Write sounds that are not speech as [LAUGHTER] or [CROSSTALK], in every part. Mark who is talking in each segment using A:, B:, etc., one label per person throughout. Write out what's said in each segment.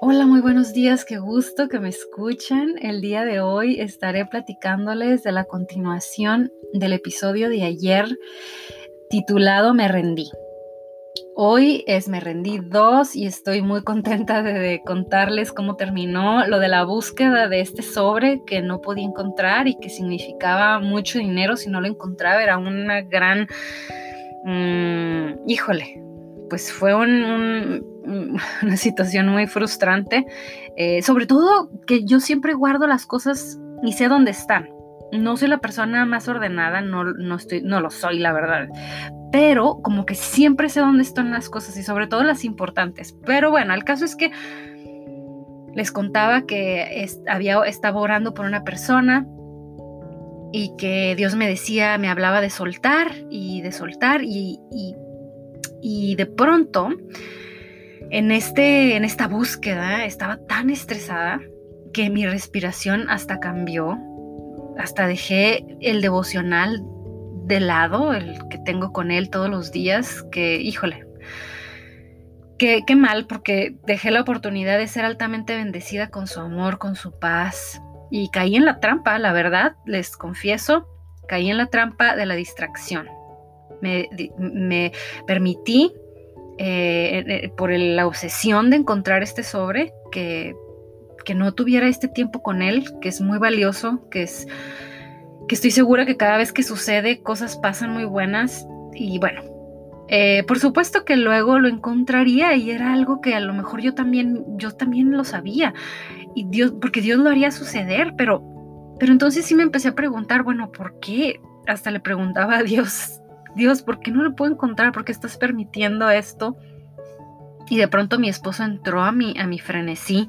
A: Hola, muy buenos días, qué gusto que me escuchan. El día de hoy estaré platicándoles de la continuación del episodio de ayer titulado Me rendí. Hoy es Me rendí 2 y estoy muy contenta de, contarles cómo terminó lo de la búsqueda de este sobre que no podía encontrar y que significaba mucho dinero si no lo encontraba. Era una gran... Mm, híjole, pues fue [LAUGHS] una situación muy frustrante, eh, sobre todo que yo siempre guardo las cosas y sé dónde están. No soy la persona más ordenada, no, no, estoy, no lo soy, la verdad. Pero como que siempre sé dónde están las cosas y sobre todo las importantes. Pero bueno, el caso es que les contaba que había, estaba orando por una persona y que Dios me decía, me hablaba de soltar y de soltar y, y y de pronto, en, este, en esta búsqueda, estaba tan estresada que mi respiración hasta cambió, hasta dejé el devocional de lado, el que tengo con él todos los días, que, híjole, qué, qué mal, porque dejé la oportunidad de ser altamente bendecida con su amor, con su paz, y caí en la trampa, la verdad, les confieso, caí en la trampa de la distracción. Me, permití, eh, eh, por la obsesión de encontrar este sobre, que, que no tuviera este tiempo con él, que es muy valioso, que es que estoy segura que cada vez que sucede cosas pasan muy buenas. Y bueno, eh, por supuesto que luego lo encontraría y era algo que a lo mejor yo también, yo también lo sabía. Y Dios, porque Dios lo haría suceder, pero, pero entonces sí me empecé a preguntar, bueno, ¿por qué? Hasta le preguntaba a Dios, Dios, ¿por qué no lo puedo encontrar? ¿Por qué estás permitiendo esto? Y de pronto mi esposo entró a mi, a mi frenesí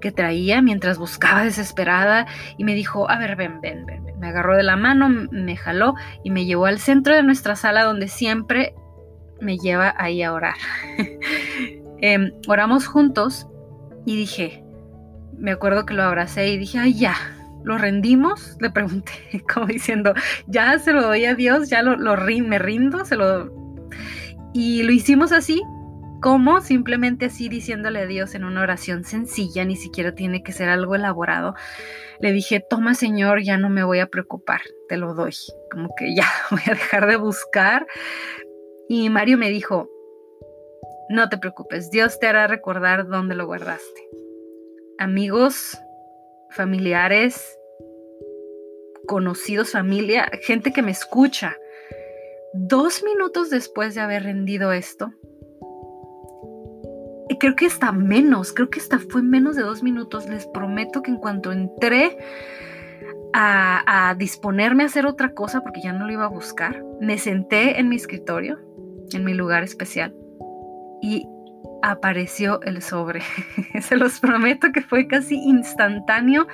A: que traía mientras buscaba desesperada y me dijo, a ver, ven, ven, ven. Me agarró de la mano, me jaló y me llevó al centro de nuestra sala donde siempre me lleva ahí a orar. [LAUGHS] Em, oramos juntos y dije, me acuerdo que lo abracé y dije, ay, ya, ¿Lo rendimos? [LAUGHS] Le pregunté, como diciendo, ya se lo doy a Dios, ya lo, lo me rindo, se lo... Y lo hicimos así, como simplemente así diciéndole a Dios en una oración sencilla, ni siquiera tiene que ser algo elaborado. Le dije, toma Señor, ya no me voy a preocupar, te lo doy. Como que ya [LAUGHS] voy a dejar de buscar. Y Mario me dijo, no te preocupes, Dios te hará recordar dónde lo guardaste. Amigos, familiares, conocidos, familia, gente que me escucha. Dos minutos después de haber rendido esto, y creo que está menos, creo que hasta fue menos de dos minutos, les prometo que en cuanto entré a, a disponerme a hacer otra cosa, porque ya no lo iba a buscar, me senté en mi escritorio, en mi lugar especial, y apareció el sobre. [LAUGHS] Se los prometo que fue casi instantáneo.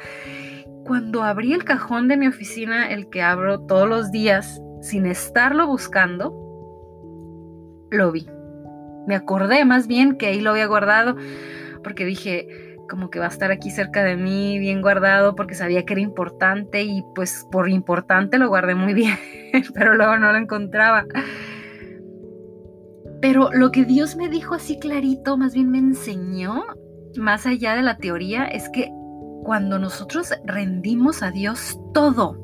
A: Cuando abrí el cajón de mi oficina, el que abro todos los días sin estarlo buscando, lo vi. Me acordé más bien que ahí lo había guardado porque dije, como que va a estar aquí cerca de mí, bien guardado, porque sabía que era importante y pues por importante lo guardé muy [LAUGHS] bien, pero luego no lo encontraba. Pero lo que Dios me dijo así clarito, más bien me enseñó, más allá de la teoría, es que cuando nosotros rendimos a Dios todo,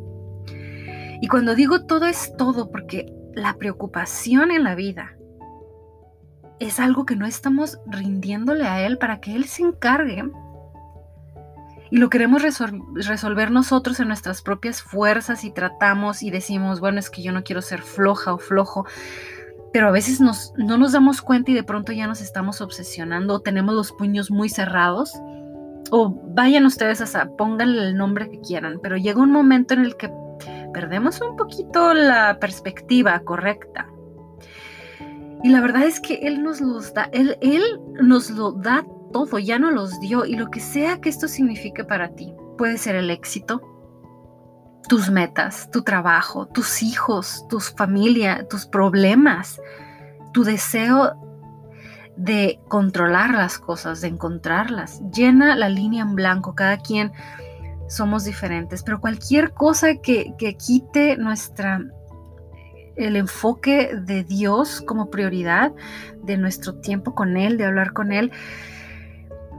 A: y cuando digo todo es todo, porque la preocupación en la vida es algo que no estamos rindiéndole a Él para que Él se encargue. Y lo queremos resolver nosotros en nuestras propias fuerzas y tratamos y decimos, bueno, es que yo no quiero ser floja o flojo pero a veces no nos damos cuenta y de pronto ya nos estamos obsesionando o tenemos los puños muy cerrados. O vayan ustedes a, pónganle el nombre que quieran, pero llega un momento en el que perdemos un poquito la perspectiva correcta. Y la verdad es que Él nos los da, Él, él nos lo da todo, ya no los dio. Y lo que sea que esto signifique para ti, puede ser el éxito, tus metas, tu trabajo, tus hijos, tu familia, tus problemas, tu deseo de controlar las cosas, de encontrarlas. Llena la línea en blanco, cada quien somos diferentes, pero cualquier cosa que, que quite nuestra el enfoque de Dios como prioridad, de nuestro tiempo con Él, de hablar con Él,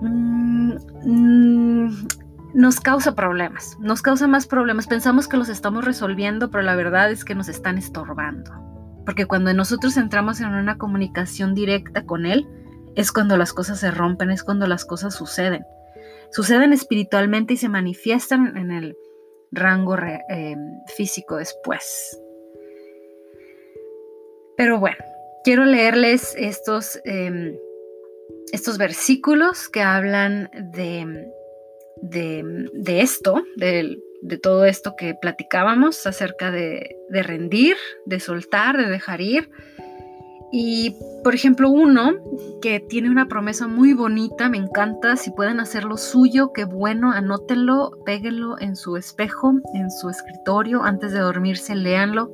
A: mm, mm, nos causa problemas, nos causa más problemas. Pensamos que los estamos resolviendo, pero la verdad es que nos están estorbando. Porque cuando nosotros entramos en una comunicación directa con Él, es cuando las cosas se rompen, es cuando las cosas suceden. Suceden espiritualmente y se manifiestan en el rango eh, físico después. Pero bueno, quiero leerles estos, em, estos versículos que hablan de, de, esto, de, todo esto que platicábamos acerca de, de rendir, de soltar, de dejar ir. Y, por ejemplo, uno que tiene una promesa muy bonita, me encanta, si pueden hacerlo suyo, qué bueno, anótenlo, péguenlo en su espejo, en su escritorio, antes de dormirse, léanlo.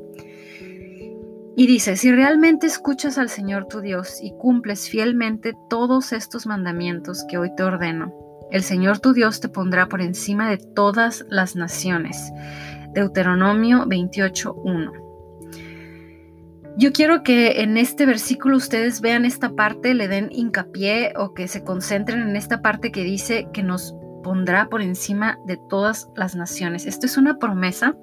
A: Y dice, si realmente escuchas al Señor tu Dios y cumples fielmente todos estos mandamientos que hoy te ordeno, el Señor tu Dios te pondrá por encima de todas las naciones. Deuteronomio 28.1. Yo quiero que en este versículo ustedes vean esta parte, le den hincapié o que se concentren en esta parte que dice que nos pondrá por encima de todas las naciones. Esto es una promesa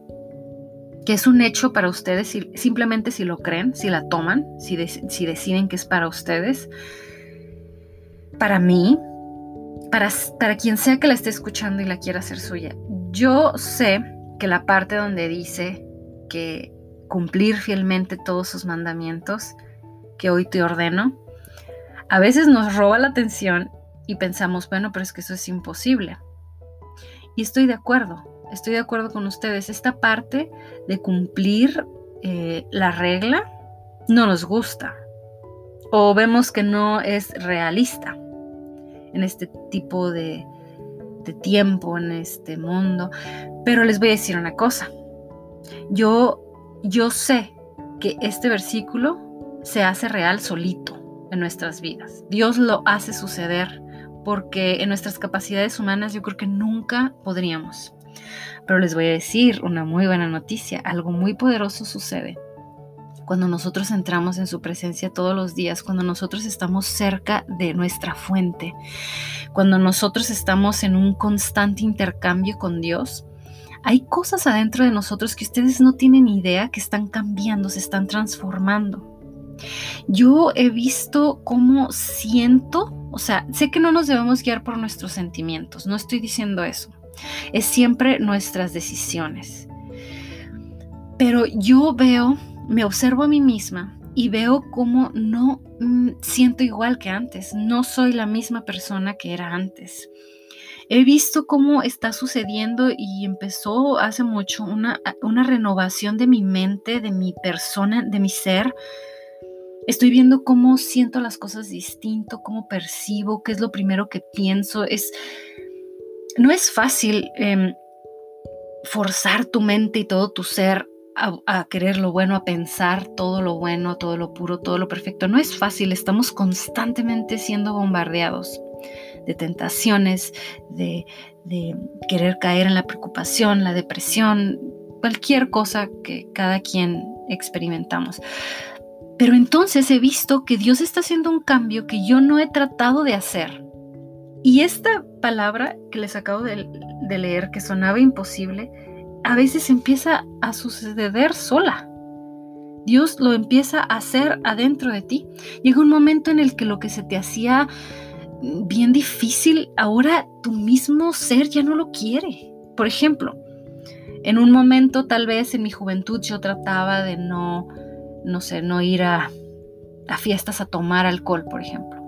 A: que es un hecho para ustedes simplemente si lo creen, si la toman, si, si deciden que es para ustedes. Para mí, para, para quien sea que la esté escuchando y la quiera hacer suya, yo sé que la parte donde dice que cumplir fielmente todos sus mandamientos que hoy te ordeno, a veces nos roba la atención y pensamos, bueno, pero es que eso es imposible. Y estoy de acuerdo, estoy de acuerdo con ustedes. Esta parte de cumplir eh, la regla no nos gusta o vemos que no es realista en este tipo de, de tiempo, en este mundo. Pero les voy a decir una cosa. Yo, yo sé que este versículo se hace real solito en nuestras vidas. Dios lo hace suceder porque en nuestras capacidades humanas yo creo que nunca podríamos. Pero les voy a decir una muy buena noticia, algo muy poderoso sucede. Cuando nosotros entramos en su presencia todos los días, cuando nosotros estamos cerca de nuestra fuente, cuando nosotros estamos en un constante intercambio con Dios, hay cosas adentro de nosotros que ustedes no tienen idea que están cambiando, se están transformando. Yo he visto cómo siento, o sea, sé que no nos debemos guiar por nuestros sentimientos, no estoy diciendo eso es siempre nuestras decisiones. Pero yo veo, me observo a mí misma y veo cómo no mm, siento igual que antes, no soy la misma persona que era antes. He visto cómo está sucediendo y empezó hace mucho una, una renovación de mi mente, de mi persona, de mi ser. Estoy viendo cómo siento las cosas distinto, cómo percibo, qué es lo primero que pienso. Es, no es fácil em, forzar tu mente y todo tu ser a, querer lo bueno, a pensar todo lo bueno, todo lo puro, todo lo perfecto. No es fácil, estamos constantemente siendo bombardeados de tentaciones, de, querer caer en la preocupación, la depresión, cualquier cosa que cada quien experimentamos. Pero entonces he visto que Dios está haciendo un cambio que yo no he tratado de hacer y esta palabra que les acabo de, leer, que sonaba imposible, a veces empieza a suceder sola. Dios lo empieza a hacer adentro de ti. Llega un momento en el que lo que se te hacía bien difícil, ahora tu mismo ser ya no lo quiere. Por ejemplo, en un momento tal vez en mi juventud yo trataba de no, no sé, no ir a, a fiestas a tomar alcohol, por ejemplo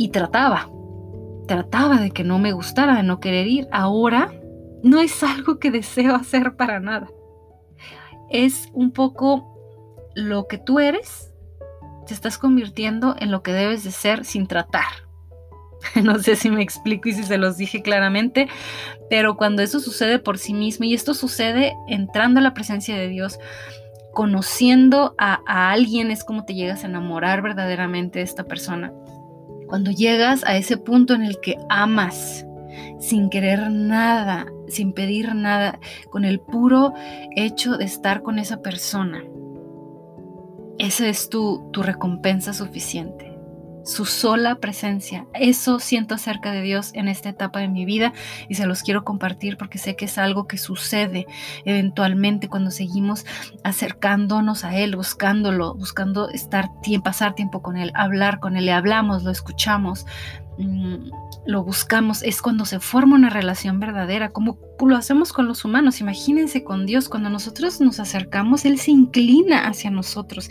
A: y trataba, trataba de que no me gustara, de no querer ir. Ahora no es algo que deseo hacer para nada. Es un poco lo que tú eres, te estás convirtiendo en lo que debes de ser sin tratar. [LAUGHS] No sé si me explico y si se los dije claramente, pero cuando eso sucede por sí mismo y esto sucede entrando a la presencia de Dios, conociendo a, a alguien, es como te llegas a enamorar verdaderamente de esta persona. Cuando llegas a ese punto en el que amas sin querer nada, sin pedir nada, con el puro hecho de estar con esa persona, esa es tu, tu recompensa suficiente. su sola presencia. Eso siento acerca de Dios en esta etapa de mi vida y se los quiero compartir porque sé que es algo que sucede eventualmente cuando seguimos acercándonos a Él, buscándolo, buscando estar, pasar tiempo con Él, hablar con Él, le hablamos, lo escuchamos, mm, lo buscamos, es cuando se forma una relación verdadera, como lo hacemos con los humanos. Imagínense con Dios, cuando nosotros nos acercamos, Él se inclina hacia nosotros.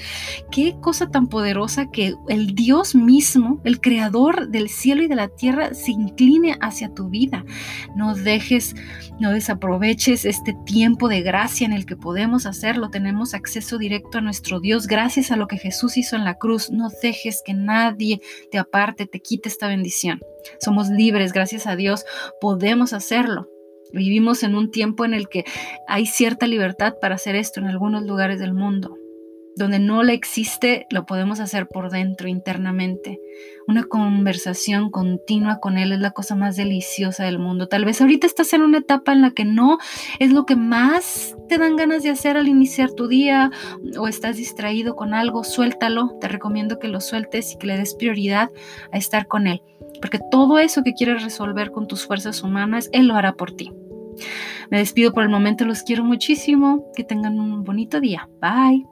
A: Qué cosa tan poderosa que el Dios mismo, el creador del cielo y de la tierra, se incline hacia tu vida. No dejes, no desaproveches este tiempo de gracia en el que podemos hacerlo. Tenemos acceso directo a nuestro Dios gracias a lo que Jesús hizo en la cruz. No dejes que nadie te aparte, te quite esta bendición. Somos libres, gracias a Dios, podemos hacerlo. Vivimos en un tiempo en el que hay cierta libertad para hacer esto en algunos lugares del mundo. Donde no le existe, lo podemos hacer por dentro, internamente. Una conversación continua con Él es la cosa más deliciosa del mundo. Tal vez ahorita estás en una etapa en la que no es lo que más te dan ganas de hacer al iniciar tu día o estás distraído con algo, suéltalo. Te recomiendo que lo sueltes y que le des prioridad a estar con Él. Porque todo eso que quieres resolver con tus fuerzas humanas, Él lo hará por ti. Me despido por el momento, los quiero muchísimo. Que tengan un bonito día. Bye.